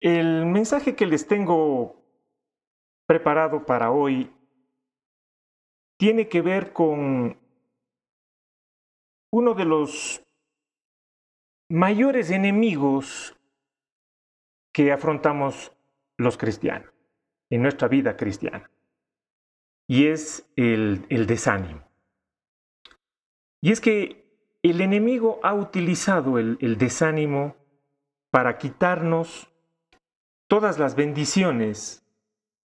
El mensaje que les tengo preparado para hoy tiene que ver con uno de los mayores enemigos que afrontamos los cristianos en nuestra vida cristiana. Y es el, el desánimo. Y es que el enemigo ha utilizado el, el desánimo para quitarnos todas las bendiciones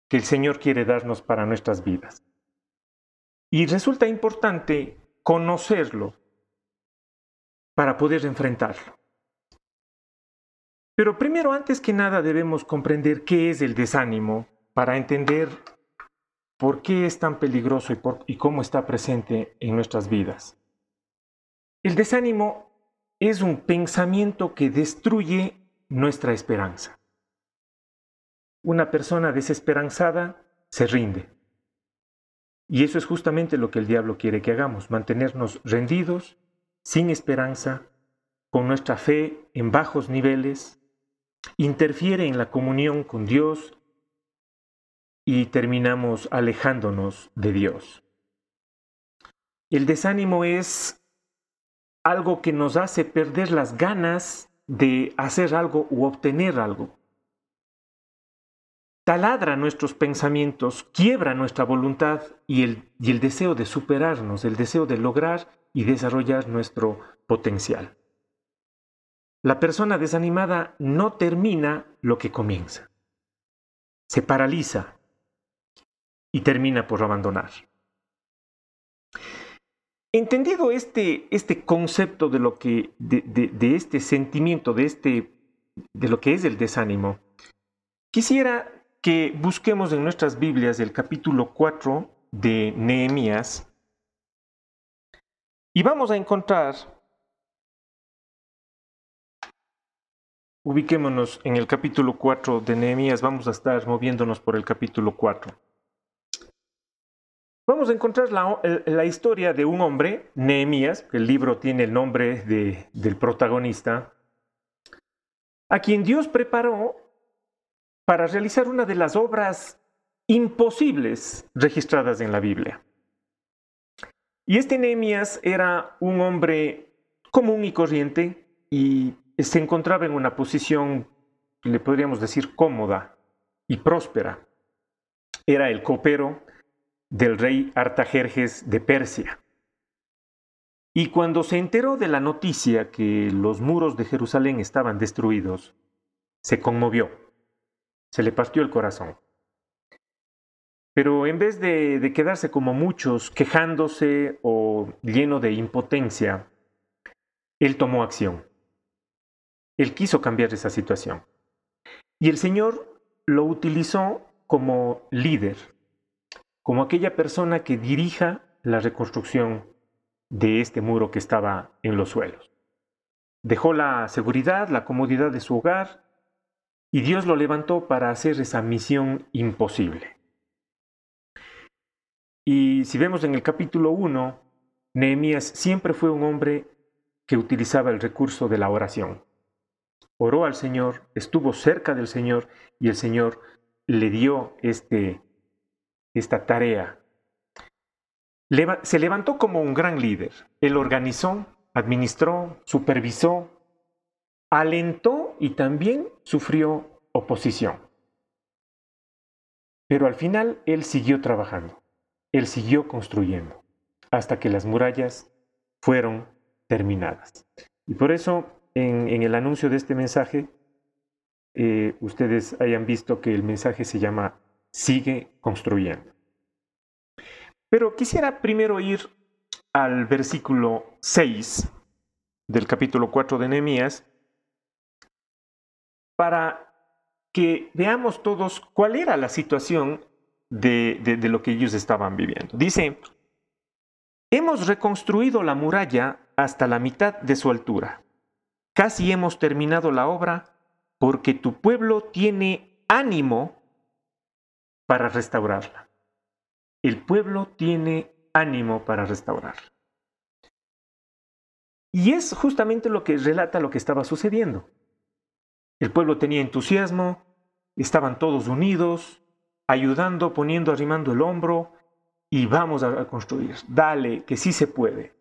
que el Señor quiere darnos para nuestras vidas. Y resulta importante conocerlo para poder enfrentarlo. Pero primero, antes que nada, debemos comprender qué es el desánimo para entender por qué es tan peligroso y, cómo está presente en nuestras vidas. El desánimo es un pensamiento que destruye nuestra esperanza. Una persona desesperanzada se rinde. Y eso es justamente lo que el diablo quiere que hagamos, mantenernos rendidos, sin esperanza, con nuestra fe en bajos niveles, interfiere en la comunión con Dios y terminamos alejándonos de Dios. El desánimo es algo que nos hace perder las ganas de hacer algo u obtener algo. Taladra nuestros pensamientos, quiebra nuestra voluntad y el, y el deseo de superarnos, el deseo de lograr y desarrollar nuestro potencial. La persona desanimada no termina lo que comienza. Se paraliza y termina por abandonar. Entendido este, este concepto de lo que, de, de, este sentimiento, de, este, de lo que es el desánimo, quisiera que busquemos en nuestras Biblias el capítulo 4 de Nehemías. Y vamos a encontrar, ubiquémonos en el capítulo 4 de Nehemías, vamos a estar moviéndonos por el capítulo 4 vamos a encontrar la, historia de un hombre, Nehemías, el libro tiene el nombre del protagonista, a quien Dios preparó para realizar una de las obras imposibles registradas en la Biblia. Y este Nehemías era un hombre común y corriente y se encontraba en una posición, le podríamos decir, cómoda y próspera. Era el copero del rey Artajerjes de Persia. Y cuando se enteró de la noticia que los muros de Jerusalén estaban destruidos, se conmovió, se le partió el corazón. Pero en vez de, de, quedarse como muchos quejándose o lleno de impotencia, él tomó acción. Él quiso cambiar esa situación. Y el Señor lo utilizó como líder, como aquella persona que dirija la reconstrucción de este muro que estaba en los suelos. Dejó la seguridad, la comodidad de su hogar y Dios lo levantó para hacer esa misión imposible. Y si vemos en el capítulo 1, Nehemías siempre fue un hombre que utilizaba el recurso de la oración. Oró al Señor, estuvo cerca del Señor y el Señor le dio este esta tarea. se levantó como un gran líder. Él organizó, administró, supervisó, alentó y también sufrió oposición. Pero al final él siguió trabajando, él siguió construyendo, hasta que las murallas fueron terminadas. Y por eso en, el anuncio de este mensaje, eh, ustedes hayan visto que el mensaje se llama sigue construyendo. Pero quisiera primero ir al versículo 6 del capítulo 4 de Nehemías para que veamos todos cuál era la situación de, lo que ellos estaban viviendo. Dice, hemos reconstruido la muralla hasta la mitad de su altura. Casi hemos terminado la obra porque tu pueblo tiene ánimo para restaurarla. El pueblo tiene ánimo para restaurar. Y es justamente lo que relata lo que estaba sucediendo. El pueblo tenía entusiasmo, estaban todos unidos, ayudando, poniendo, arrimando el hombro y vamos a, construir. Dale, que sí se puede.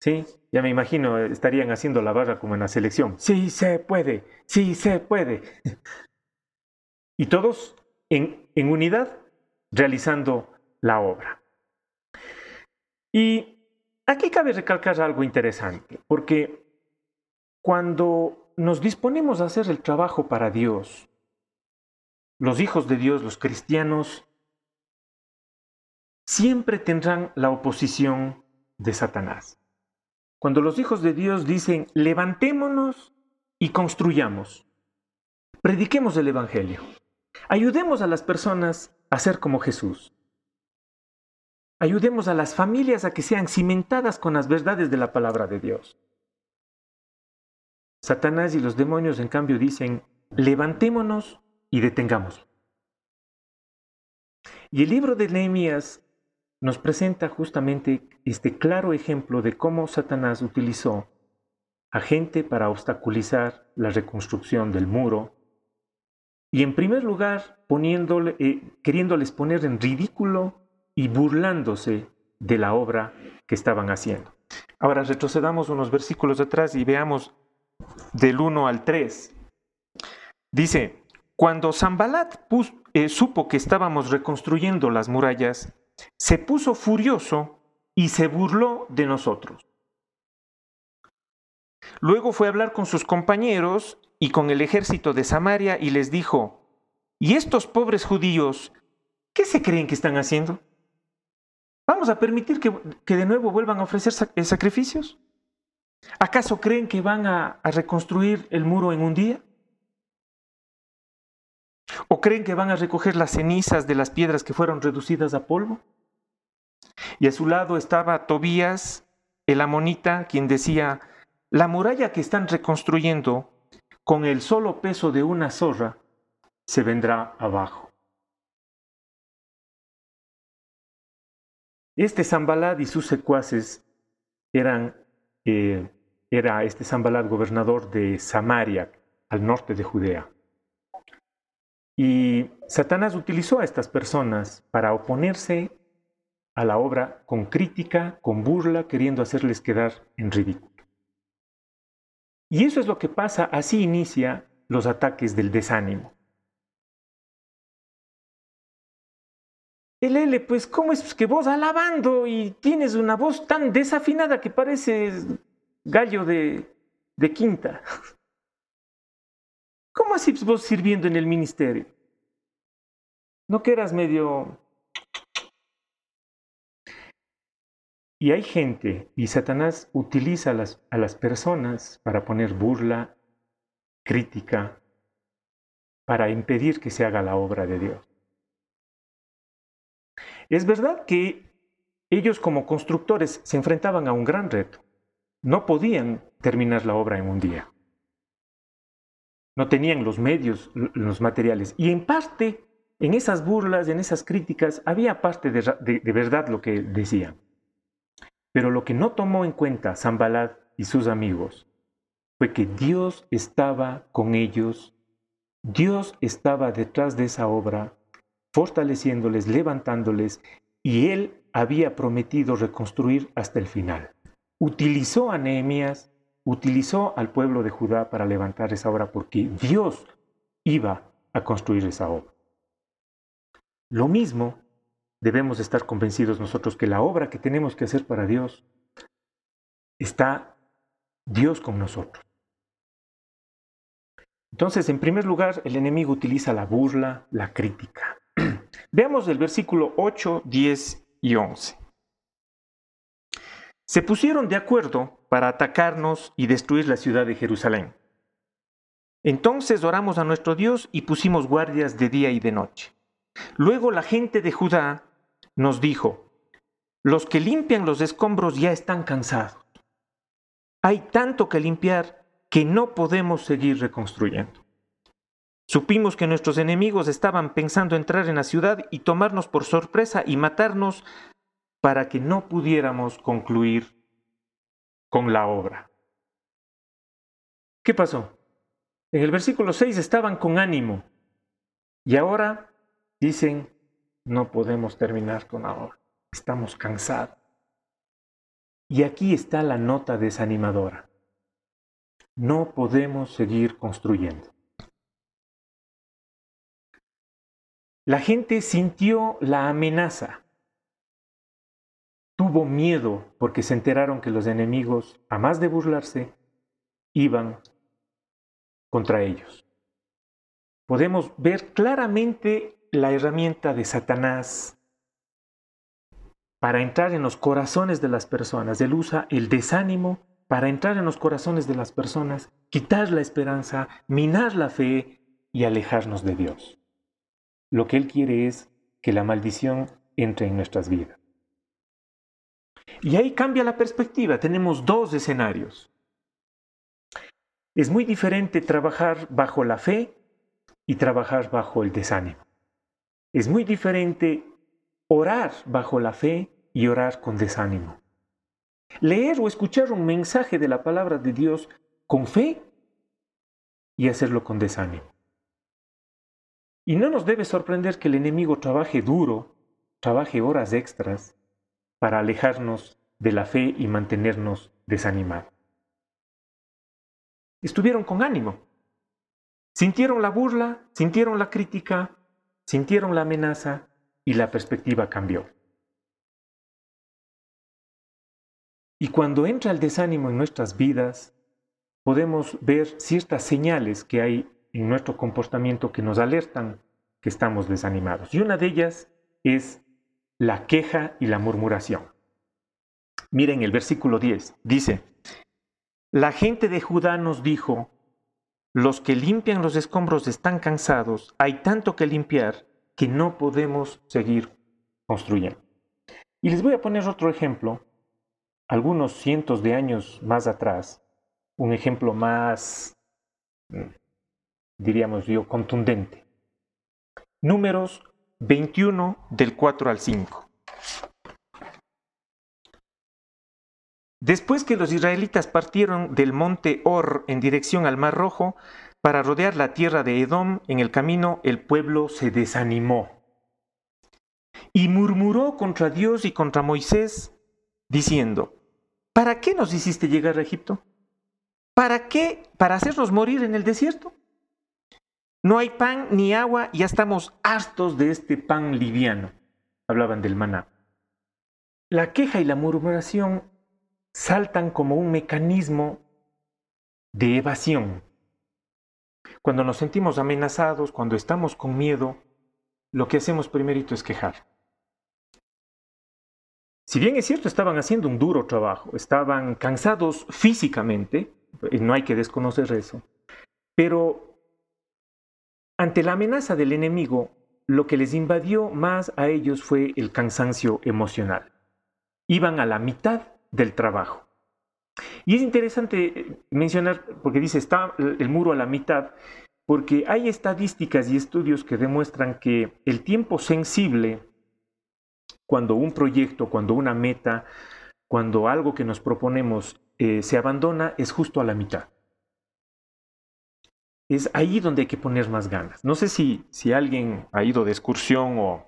¿Sí? Ya me imagino, estarían haciendo la barra como en la selección. Sí se puede, sí se puede. y todos en, en unidad realizando la obra. Y aquí cabe recalcar algo interesante, porque cuando nos disponemos a hacer el trabajo para Dios, los hijos de Dios, los cristianos, siempre tendrán la oposición de Satanás. Cuando los hijos de Dios dicen, levantémonos y construyamos, prediquemos el Evangelio, ayudemos a las personas a ser como Jesús, ayudemos a las familias a que sean cimentadas con las verdades de la palabra de Dios. Satanás y los demonios, en cambio, dicen, levantémonos y detengamos. Y el libro de Nehemías nos presenta justamente este claro ejemplo de cómo Satanás utilizó a gente para obstaculizar la reconstrucción del muro y en primer lugar poniéndole, eh, queriéndoles poner en ridículo y burlándose de la obra que estaban haciendo. Ahora retrocedamos unos versículos atrás y veamos del 1 al 3. Dice, cuando Zambalat eh, supo que estábamos reconstruyendo las murallas, se puso furioso y se burló de nosotros. Luego fue a hablar con sus compañeros y con el ejército de Samaria y les dijo, ¿y estos pobres judíos qué se creen que están haciendo? ¿Vamos a permitir que, de nuevo vuelvan a ofrecer eh, sacrificios? ¿Acaso creen que van a, reconstruir el muro en un día? ¿O creen que van a recoger las cenizas de las piedras que fueron reducidas a polvo? Y a su lado estaba Tobías, el amonita, quien decía, la muralla que están reconstruyendo con el solo peso de una zorra se vendrá abajo. Este Zambalad y sus secuaces eran era este Zambalat gobernador de Samaria, al norte de Judea. Y Satanás utilizó a estas personas para oponerse a la obra con crítica, con burla, queriendo hacerles quedar en ridículo. Y eso es lo que pasa, así inicia los ataques del desánimo. El pues, ¿cómo es que vos alabando y tienes una voz tan desafinada que pareces gallo de, de quinta? ¿Cómo así vos sirviendo en el ministerio? ¿No que eras medio... Y hay gente, y Satanás utiliza a las, a las personas para poner burla, crítica, para impedir que se haga la obra de Dios. Es verdad que ellos como constructores se enfrentaban a un gran reto. No podían terminar la obra en un día. No tenían los medios, los materiales. Y en parte, en esas burlas, en esas críticas, había parte de, verdad lo que decían. Pero lo que no tomó en cuenta Zambalad y sus amigos fue que Dios estaba con ellos, Dios estaba detrás de esa obra fortaleciéndoles, levantándoles, y él había prometido reconstruir hasta el final. Utilizó a Nehemías, utilizó al pueblo de Judá para levantar esa obra porque Dios iba a construir esa obra. Lo mismo debemos estar convencidos nosotros que la obra que tenemos que hacer para Dios está Dios con nosotros. Entonces, en primer lugar, el enemigo utiliza la burla, la crítica. Veamos el versículo 8, 10 y 11. Se pusieron de acuerdo para atacarnos y destruir la ciudad de Jerusalén. Entonces oramos a nuestro Dios y pusimos guardias de día y de noche. Luego la gente de Judá nos dijo, los que limpian los escombros ya están cansados. Hay tanto que limpiar que no podemos seguir reconstruyendo. Supimos que nuestros enemigos estaban pensando entrar en la ciudad y tomarnos por sorpresa y matarnos para que no pudiéramos concluir con la obra. ¿Qué pasó? En el versículo 6 estaban con ánimo y ahora dicen, no podemos terminar con ahora, estamos cansados. Y aquí está la nota desanimadora. No podemos seguir construyendo. La gente sintió la amenaza. Tuvo miedo porque se enteraron que los enemigos, a más de burlarse, iban contra ellos. Podemos ver claramente la herramienta de Satanás para entrar en los corazones de las personas. Él usa el desánimo para entrar en los corazones de las personas, quitar la esperanza, minar la fe y alejarnos de Dios. Lo que Él quiere es que la maldición entre en nuestras vidas. Y ahí cambia la perspectiva. Tenemos dos escenarios. Es muy diferente trabajar bajo la fe y trabajar bajo el desánimo. Es muy diferente orar bajo la fe y orar con desánimo. Leer o escuchar un mensaje de la palabra de Dios con fe y hacerlo con desánimo. Y no nos debe sorprender que el enemigo trabaje duro, trabaje horas extras para alejarnos de la fe y mantenernos desanimados. Estuvieron con ánimo. Sintieron la burla, sintieron la crítica, sintieron la amenaza y la perspectiva cambió. Y cuando entra el desánimo en nuestras vidas, podemos ver ciertas señales que hay en nuestro comportamiento que nos alertan que estamos desanimados. Y una de ellas es la queja y la murmuración. Miren el versículo 10. Dice, la gente de Judá nos dijo, los que limpian los escombros están cansados, hay tanto que limpiar que no podemos seguir construyendo. Y les voy a poner otro ejemplo algunos cientos de años más atrás, un ejemplo más, mm, diríamos yo, contundente. Números 21 del 4 al 5. Después que los israelitas partieron del monte Or en dirección al Mar Rojo para rodear la tierra de Edom, en el camino el pueblo se desanimó y murmuró contra Dios y contra Moisés, diciendo, ¿Para qué nos hiciste llegar a Egipto? ¿Para qué? ¿Para hacernos morir en el desierto? No hay pan ni agua ya estamos hartos de este pan liviano. Hablaban del maná. La queja y la murmuración saltan como un mecanismo de evasión. Cuando nos sentimos amenazados, cuando estamos con miedo, lo que hacemos primerito es quejar. Si bien es cierto, estaban haciendo un duro trabajo, estaban cansados físicamente, no hay que desconocer eso, pero ante la amenaza del enemigo, lo que les invadió más a ellos fue el cansancio emocional. Iban a la mitad del trabajo. Y es interesante mencionar, porque dice, está el muro a la mitad, porque hay estadísticas y estudios que demuestran que el tiempo sensible cuando un proyecto, cuando una meta, cuando algo que nos proponemos eh, se abandona, es justo a la mitad. Es ahí donde hay que poner más ganas. No sé si, si alguien ha ido de excursión o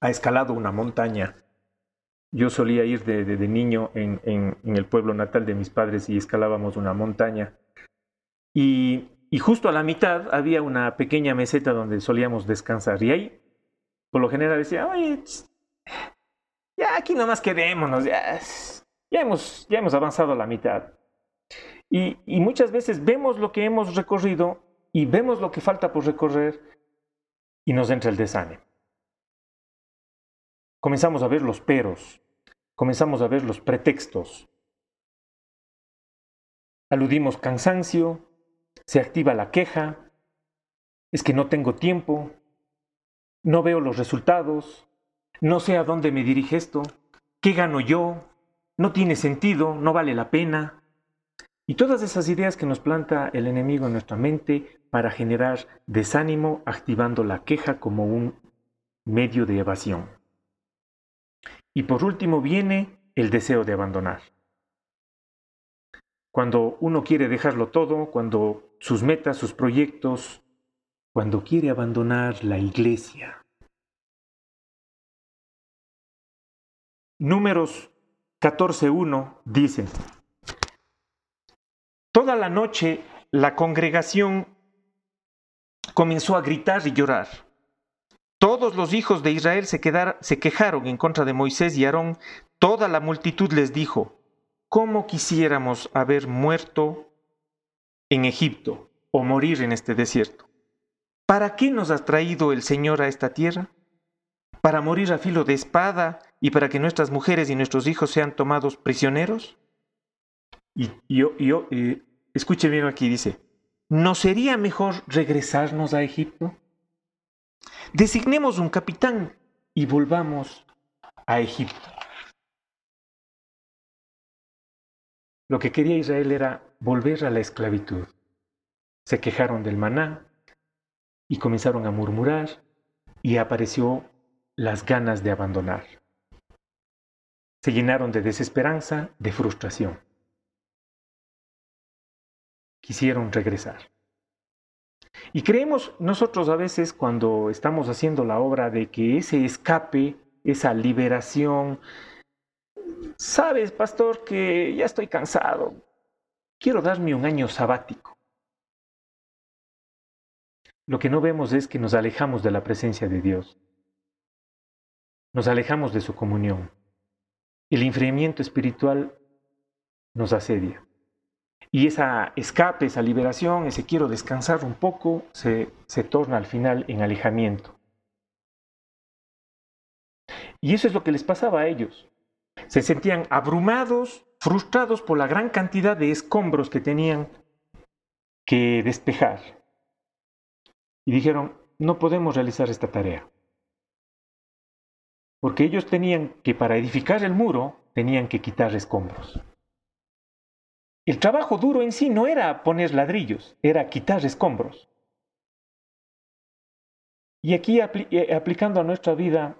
ha escalado una montaña. Yo solía ir de, niño en, en, el pueblo natal de mis padres y escalábamos una montaña. Y, y justo a la mitad había una pequeña meseta donde solíamos descansar. Y ahí, por lo general, decía, oye, ya aquí nomás quedémonos, ya, ya, hemos, ya hemos avanzado a la mitad. Y, muchas veces vemos lo que hemos recorrido y vemos lo que falta por recorrer y nos entra el desánimo. Comenzamos a ver los peros, comenzamos a ver los pretextos. Aludimos cansancio, se activa la queja, es que no tengo tiempo, no veo los resultados, no sé a dónde me dirige esto, qué gano yo, no tiene sentido, no vale la pena. Y todas esas ideas que nos planta el enemigo en nuestra mente para generar desánimo, activando la queja como un medio de evasión. Y por último viene el deseo de abandonar. Cuando uno quiere dejarlo todo, cuando sus metas, sus proyectos, cuando quiere abandonar la iglesia. Números 14.1 dice, Toda la noche la congregación comenzó a gritar y llorar. Todos los hijos de Israel se, se quejaron en contra de Moisés y Aarón. Toda la multitud les dijo, ¿cómo quisiéramos haber muerto en Egipto o morir en este desierto? ¿Para qué nos ha traído el Señor a esta tierra? ¿Para morir a filo de espada y para que nuestras mujeres y nuestros hijos sean tomados prisioneros? Y yo, yo eh, escuche bien aquí, dice, ¿no sería mejor regresarnos a Egipto? Designemos un capitán y volvamos a Egipto. Lo que quería Israel era volver a la esclavitud. Se quejaron del maná y comenzaron a murmurar y apareció las ganas de abandonar. Se llenaron de desesperanza, de frustración. Quisieron regresar. Y creemos nosotros a veces cuando estamos haciendo la obra de que ese escape, esa liberación, sabes, pastor, que ya estoy cansado, quiero darme un año sabático. Lo que no vemos es que nos alejamos de la presencia de Dios, nos alejamos de su comunión. El enfriamiento espiritual nos asedia. Y esa escape, esa liberación, ese quiero descansar un poco, se, se torna al final en alejamiento. Y eso es lo que les pasaba a ellos. Se sentían abrumados, frustrados por la gran cantidad de escombros que tenían que despejar. Y dijeron, no podemos realizar esta tarea. Porque ellos tenían que, para edificar el muro, tenían que quitar escombros. El trabajo duro en sí no era poner ladrillos, era quitar escombros. Y aquí eh, aplicando a nuestra vida,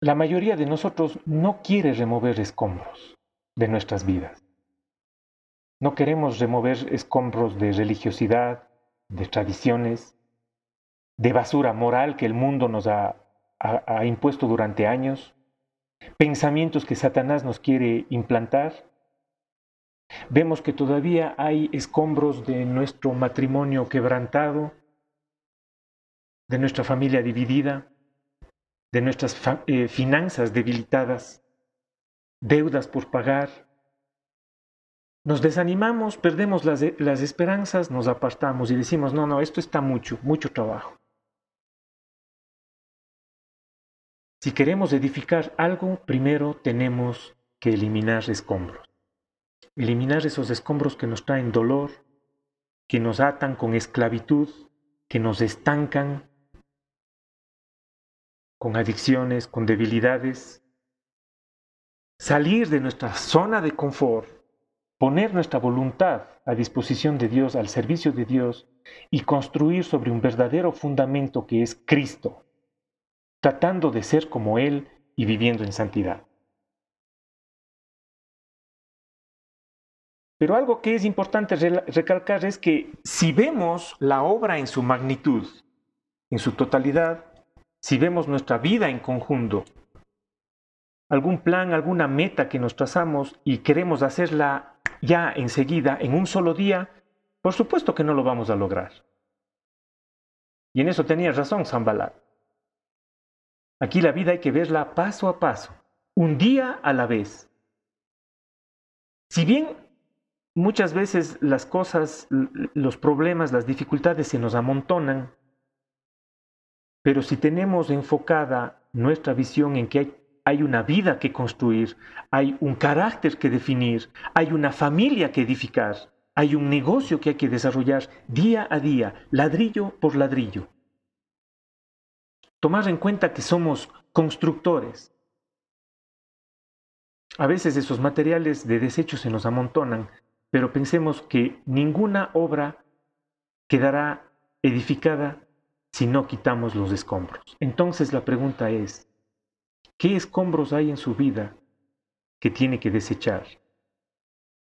la mayoría de nosotros no quiere remover escombros de nuestras vidas. No queremos remover escombros de religiosidad, de tradiciones, de basura moral que el mundo nos ha, ha impuesto durante años, pensamientos que Satanás nos quiere implantar Vemos que todavía hay escombros de nuestro matrimonio quebrantado, de nuestra familia dividida, de nuestras eh, finanzas debilitadas, deudas por pagar. Nos desanimamos, perdemos las, las esperanzas, nos apartamos y decimos, no, no, esto está mucho, mucho trabajo. Si queremos edificar algo, primero tenemos que eliminar escombros eliminar esos escombros que nos traen dolor, que nos atan con esclavitud, que nos estancan con adicciones, con debilidades. Salir de nuestra zona de confort, poner nuestra voluntad a disposición de Dios, al servicio de Dios, y construir sobre un verdadero fundamento que es Cristo, tratando de ser como Él y viviendo en santidad. Pero algo que es importante recalcar es que si vemos la obra en su magnitud, en su totalidad, si vemos nuestra vida en conjunto, algún plan, alguna meta que nos trazamos y queremos hacerla ya enseguida, en un solo día, por supuesto que no lo vamos a lograr. Y en eso tenía razón Zambalat. Aquí la vida hay que verla paso a paso, un día a la vez. Si bien muchas veces las cosas, los problemas, las dificultades se nos amontonan, pero si tenemos enfocada nuestra visión en que hay, una vida que construir, hay un carácter que definir, hay una familia que edificar, hay un negocio que hay que desarrollar día a día, ladrillo por ladrillo. Tomar en cuenta que somos constructores. A veces esos materiales de desecho se nos amontonan, pero pensemos que ninguna obra quedará edificada si no quitamos los escombros. Entonces la pregunta es, ¿qué escombros hay en su vida que tiene que desechar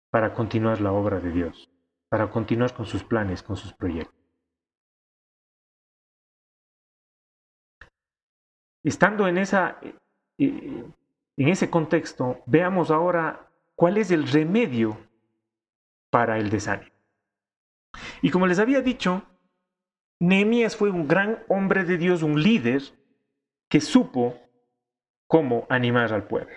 para continuar la obra de Dios? para continuar con sus planes, con sus proyectos. Estando en, esa, eh, eh, en ese contexto, veamos ahora cuál es el remedio para el desánimo. Y como les había dicho, Nehemías fue un gran hombre de Dios, un líder que supo cómo animar al pueblo.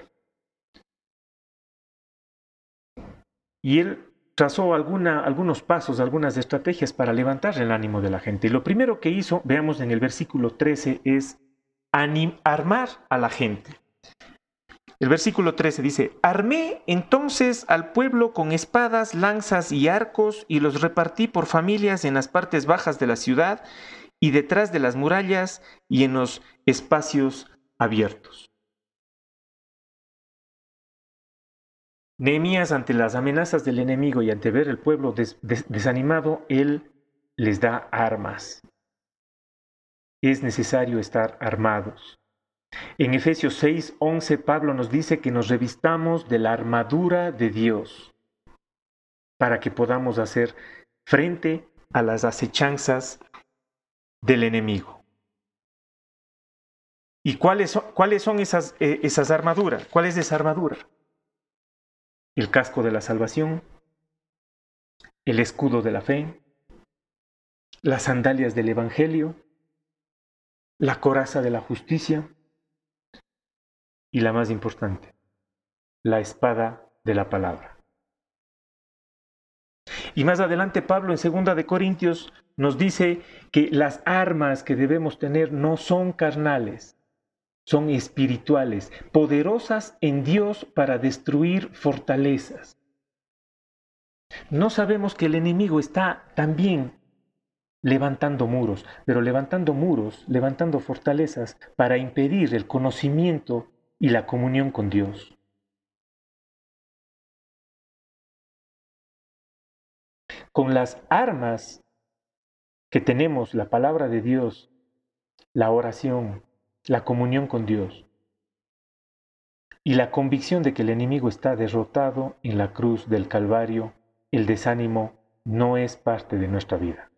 Y él trazó algunos pasos, algunas estrategias para levantar el ánimo de la gente. Y lo primero que hizo, veamos en el versículo 13, es armar a la gente. El versículo 13 dice, armé entonces al pueblo con espadas, lanzas y arcos y los repartí por familias en las partes bajas de la ciudad y detrás de las murallas y en los espacios abiertos. Nehemías, ante las amenazas del enemigo y ante ver el pueblo desanimado, él les da armas. Es necesario estar armados. En Efesios 6, 11, Pablo nos dice que nos revistamos de la armadura de Dios para que podamos hacer frente a las acechanzas del enemigo. ¿Y cuáles son, cuáles son esas, eh, esas armaduras? ¿Cuál es esa armadura? El casco de la salvación, el escudo de la fe, las sandalias del Evangelio, la coraza de la justicia, y la más importante, la espada de la palabra. Y más adelante Pablo en segunda de Corintios nos dice que las armas que debemos tener no son carnales, son espirituales, poderosas en Dios para destruir fortalezas. No sabemos que el enemigo está también levantando muros, pero levantando muros, levantando fortalezas para impedir el conocimiento y la comunión con Dios. Con las armas que tenemos, la palabra de Dios, la oración, la comunión con Dios y la convicción de que el enemigo está derrotado en la cruz del Calvario, el desánimo no es parte de nuestra vida.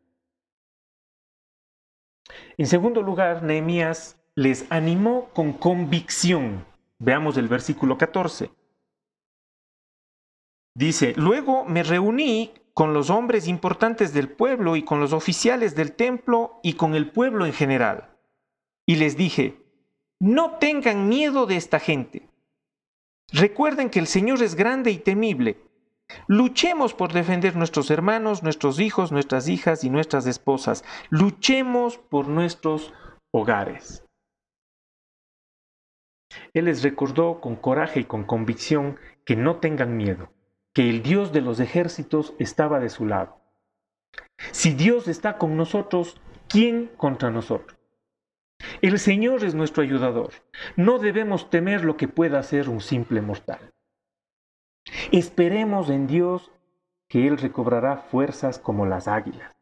En segundo lugar, Nehemías les animó con convicción. Veamos el versículo 14. Dice, luego me reuní con los hombres importantes del pueblo y con los oficiales del templo y con el pueblo en general. Y les dije, no tengan miedo de esta gente. Recuerden que el Señor es grande y temible. Luchemos por defender nuestros hermanos, nuestros hijos, nuestras hijas y nuestras esposas. Luchemos por nuestros hogares. Él les recordó con coraje y con convicción que no tengan miedo, que el Dios de los ejércitos estaba de su lado. Si Dios está con nosotros, ¿quién contra nosotros? El Señor es nuestro ayudador. No debemos temer lo que pueda hacer un simple mortal. Esperemos en Dios que Él recobrará fuerzas como las águilas.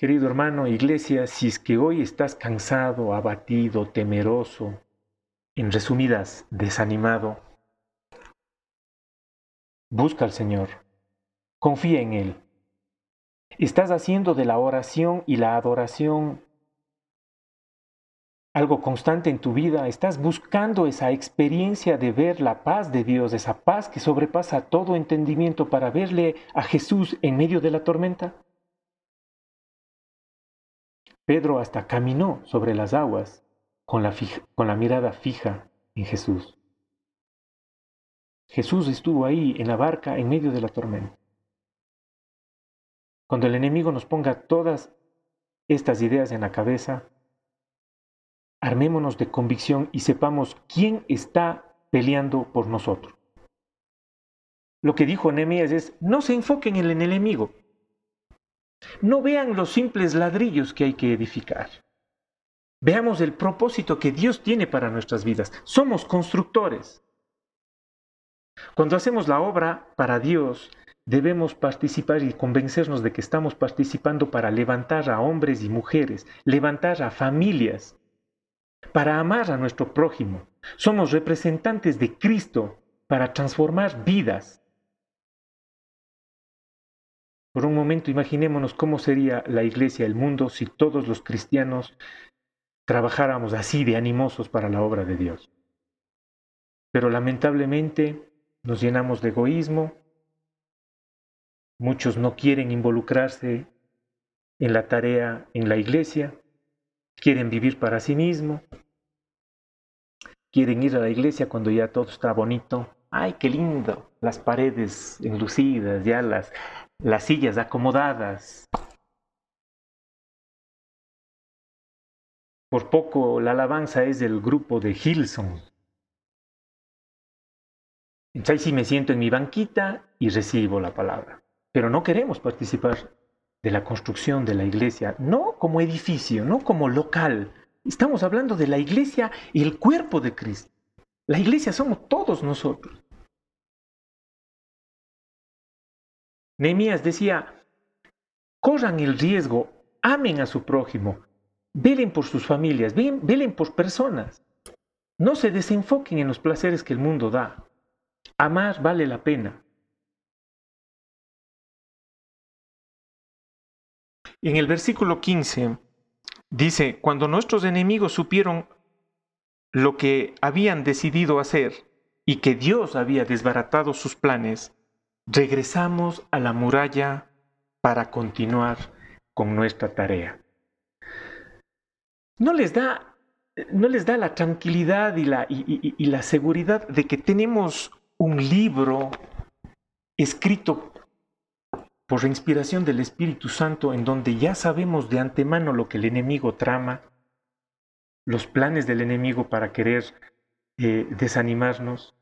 Querido hermano, iglesia, si es que hoy estás cansado, abatido, temeroso, en resumidas, desanimado, busca al Señor, confía en Él. Estás haciendo de la oración y la adoración algo constante en tu vida, estás buscando esa experiencia de ver la paz de Dios, esa paz que sobrepasa todo entendimiento para verle a Jesús en medio de la tormenta. Pedro hasta caminó sobre las aguas con la, con la mirada fija en Jesús. Jesús estuvo ahí en la barca en medio de la tormenta. Cuando el enemigo nos ponga todas estas ideas en la cabeza, armémonos de convicción y sepamos quién está peleando por nosotros. Lo que dijo Nehemías es, no se enfoquen en el enemigo, no vean los simples ladrillos que hay que edificar. Veamos el propósito que Dios tiene para nuestras vidas. Somos constructores. Cuando hacemos la obra para Dios, debemos participar y convencernos de que estamos participando para levantar a hombres y mujeres, levantar a familias, para amar a nuestro prójimo. Somos representantes de Cristo para transformar vidas Por un momento imaginémonos cómo sería la iglesia, el mundo, si todos los cristianos trabajáramos así de animosos para la obra de Dios. Pero lamentablemente nos llenamos de egoísmo, muchos no quieren involucrarse en la tarea en la iglesia, quieren vivir para sí mismos, quieren ir a la iglesia cuando ya todo está bonito. ¡Ay, qué lindo! Las paredes enlucidas, ya las, las sillas acomodadas. Por poco la alabanza es del grupo de Hilson. Entonces sí me siento en mi banquita y recibo la palabra. Pero no queremos participar de la construcción de la iglesia, no como edificio, no como local. Estamos hablando de la iglesia y el cuerpo de Cristo. La iglesia somos todos nosotros. Nehemías decía, corran el riesgo, amen a su prójimo, velen por sus familias, velen por personas. No se desenfoquen en los placeres que el mundo da. Amar vale la pena. En el versículo 15 dice, cuando nuestros enemigos supieron lo que habían decidido hacer y que Dios había desbaratado sus planes, regresamos a la muralla para continuar con nuestra tarea. No les da, no les da la tranquilidad y la, y la seguridad de que tenemos un libro escrito por la inspiración del Espíritu Santo en donde ya sabemos de antemano lo que el enemigo trama, los planes del enemigo para querer eh, desanimarnos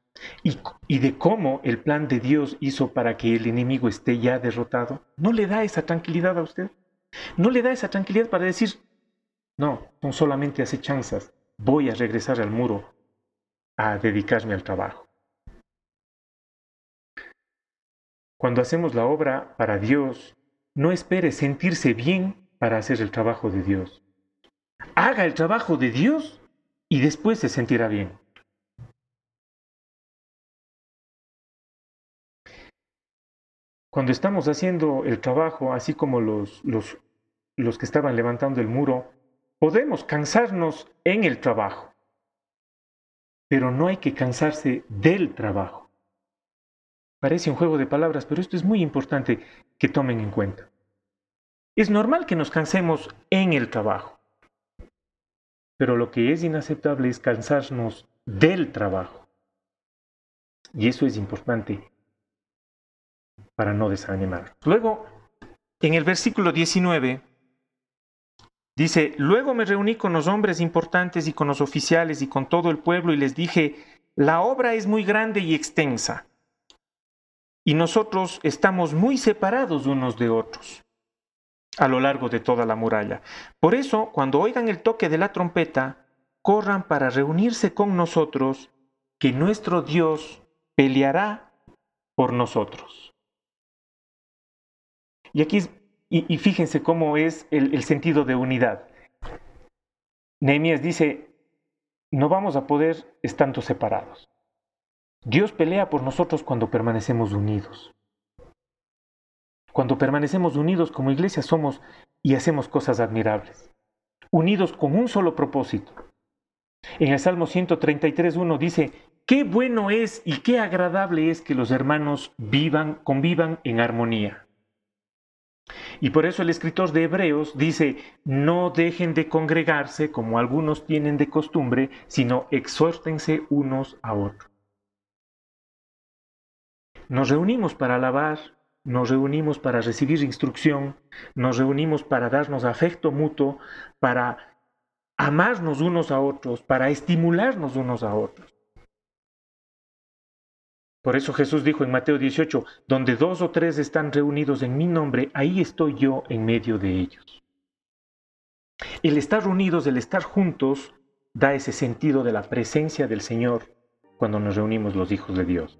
y, de cómo el plan de Dios hizo para que el enemigo esté ya derrotado, ¿no le da esa tranquilidad a usted? ¿No le da esa tranquilidad para decir, no, son solamente acechanzas, voy a regresar al muro a dedicarme al trabajo? Cuando hacemos la obra para Dios, no espere sentirse bien para hacer el trabajo de Dios. Haga el trabajo de Dios y después se sentirá bien. Cuando estamos haciendo el trabajo, así como los, los, los que estaban levantando el muro, podemos cansarnos en el trabajo, pero no hay que cansarse del trabajo. Parece un juego de palabras, pero esto es muy importante que tomen en cuenta. Es normal que nos cansemos en el trabajo, pero lo que es inaceptable es cansarnos del trabajo. Y eso es importante para no desanimar. Luego, en el versículo 19, dice, luego me reuní con los hombres importantes y con los oficiales y con todo el pueblo y les dije, la obra es muy grande y extensa y nosotros estamos muy separados unos de otros a lo largo de toda la muralla. Por eso, cuando oigan el toque de la trompeta, corran para reunirse con nosotros, que nuestro Dios peleará por nosotros. Y aquí, y, fíjense cómo es el, sentido de unidad. Nehemías dice, no vamos a poder estando separados. Dios pelea por nosotros cuando permanecemos unidos. Cuando permanecemos unidos como iglesia somos y hacemos cosas admirables, unidos con un solo propósito. En el Salmo 133.1 dice, qué bueno es y qué agradable es que los hermanos vivan, convivan en armonía. Y por eso el escritor de Hebreos dice, no dejen de congregarse como algunos tienen de costumbre, sino exhórtense unos a otros. Nos reunimos para alabar, nos reunimos para recibir instrucción, nos reunimos para darnos afecto mutuo, para amarnos unos a otros, para estimularnos unos a otros. Por eso Jesús dijo en Mateo 18, donde dos o tres están reunidos en mi nombre, ahí estoy yo en medio de ellos. El estar unidos, el estar juntos, da ese sentido de la presencia del Señor cuando nos reunimos los hijos de Dios.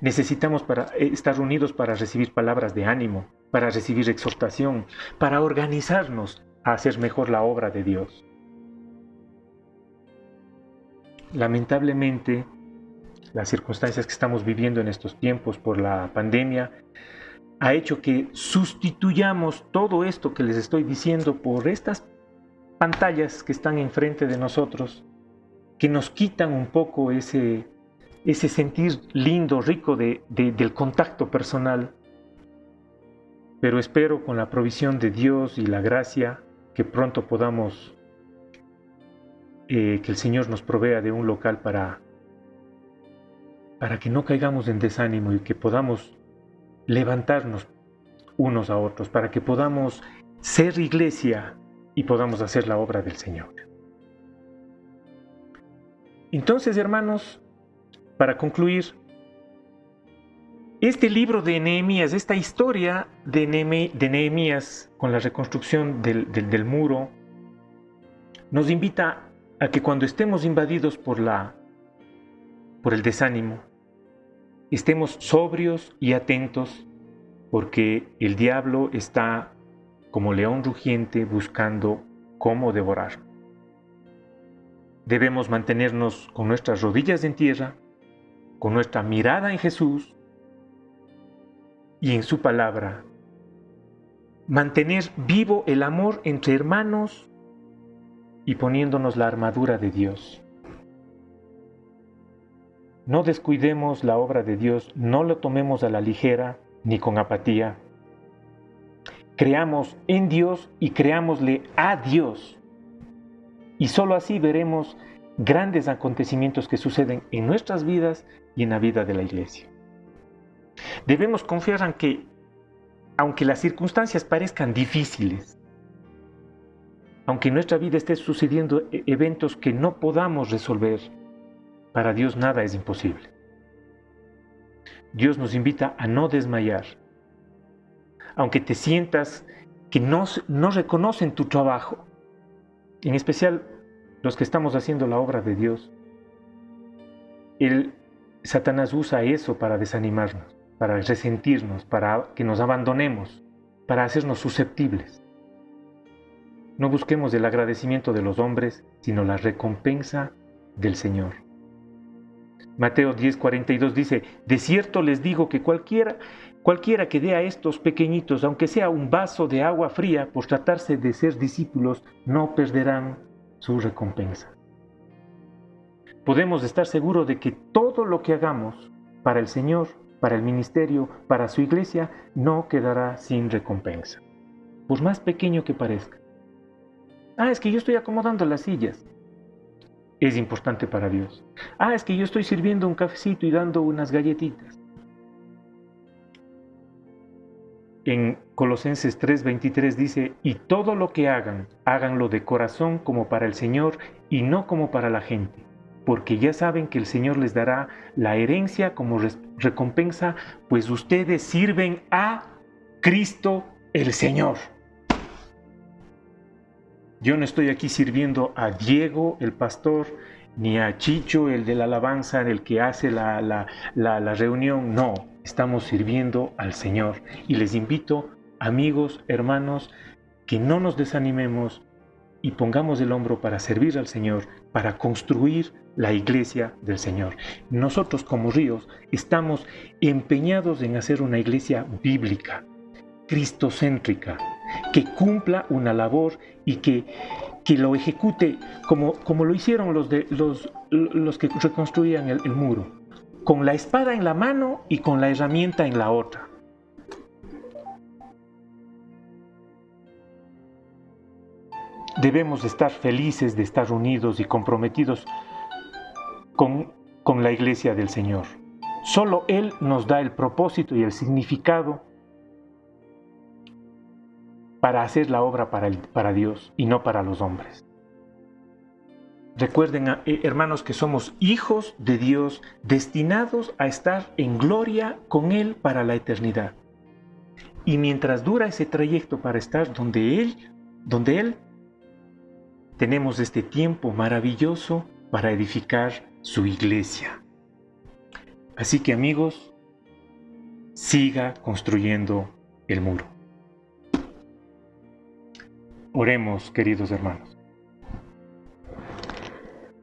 Necesitamos para eh, estar unidos para recibir palabras de ánimo, para recibir exhortación, para organizarnos a hacer mejor la obra de Dios. Lamentablemente, las circunstancias que estamos viviendo en estos tiempos por la pandemia ha hecho que sustituyamos todo esto que les estoy diciendo por estas pantallas que están enfrente de nosotros, que nos quitan un poco ese, ese sentir lindo, rico de, del contacto personal. Pero espero con la provisión de Dios y la gracia que pronto podamos, eh, que el Señor nos provea de un local para, para que no caigamos en desánimo y que podamos levantarnos unos a otros, para que podamos ser iglesia y podamos hacer la obra del Señor. Entonces, hermanos, para concluir, este libro de Nehemías, esta historia de, Nehemías con la reconstrucción del, muro, nos invita a que cuando estemos invadidos por, la, por el desánimo, estemos sobrios y atentos porque el diablo está como león rugiente buscando cómo devorar. Debemos mantenernos con nuestras rodillas en tierra, con nuestra mirada en Jesús y en su palabra. Mantener vivo el amor entre hermanos y poniéndonos la armadura de Dios. No descuidemos la obra de Dios, no lo tomemos a la ligera, ni con apatía. Creamos en Dios y creámosle a Dios. Y sólo así veremos grandes acontecimientos que suceden en nuestras vidas y en la vida de la iglesia. Debemos confiar en que, aunque las circunstancias parezcan difíciles, aunque en nuestra vida esté sucediendo e-, eventos que no podamos resolver, para Dios nada es imposible. Dios nos invita a no desmayar. Aunque te sientas que no, no reconocen tu trabajo, en especial los que estamos haciendo la obra de Dios, el Satanás usa eso para desanimarnos, para resentirnos, para que nos abandonemos, para hacernos susceptibles. No busquemos el agradecimiento de los hombres, sino la recompensa del Señor. Mateo 10:42 dice, de cierto les digo que cualquiera, cualquiera que dé a estos pequeñitos, aunque sea un vaso de agua fría, por tratarse de ser discípulos, no perderán su recompensa. Podemos estar seguros de que todo lo que hagamos para el Señor, para el ministerio, para su iglesia, no quedará sin recompensa, por más pequeño que parezca. Ah, es que yo estoy acomodando las sillas es importante para Dios. Ah, es que yo estoy sirviendo un cafecito y dando unas galletitas. En Colosenses 3:23 dice, y todo lo que hagan, háganlo de corazón como para el Señor y no como para la gente, porque ya saben que el Señor les dará la herencia como recompensa, pues ustedes sirven a Cristo el Señor. Yo no estoy aquí sirviendo a Diego, el pastor, ni a Chicho, el de la alabanza, el que hace la, la, reunión. No, estamos sirviendo al Señor. Y les invito, amigos, hermanos, que no nos desanimemos y pongamos el hombro para servir al Señor, para construir la iglesia del Señor. Nosotros como ríos estamos empeñados en hacer una iglesia bíblica, cristocéntrica, que cumpla una labor y que, que lo ejecute como, como lo hicieron los, de, los, los que reconstruían el, muro, con la espada en la mano y con la herramienta en la otra. Debemos estar felices de estar unidos y comprometidos con, con la iglesia del Señor. Solo Él nos da el propósito y el significado para hacer la obra para, para Dios y no para los hombres. Recuerden, eh, hermanos, que somos hijos de Dios destinados a estar en gloria con Él para la eternidad. Y mientras dura ese trayecto para estar donde Él, donde Él, tenemos este tiempo maravilloso para edificar su iglesia. Así que amigos, siga construyendo el muro. Oremos, queridos hermanos.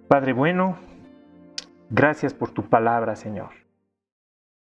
Padre bueno, gracias por tu palabra, Señor.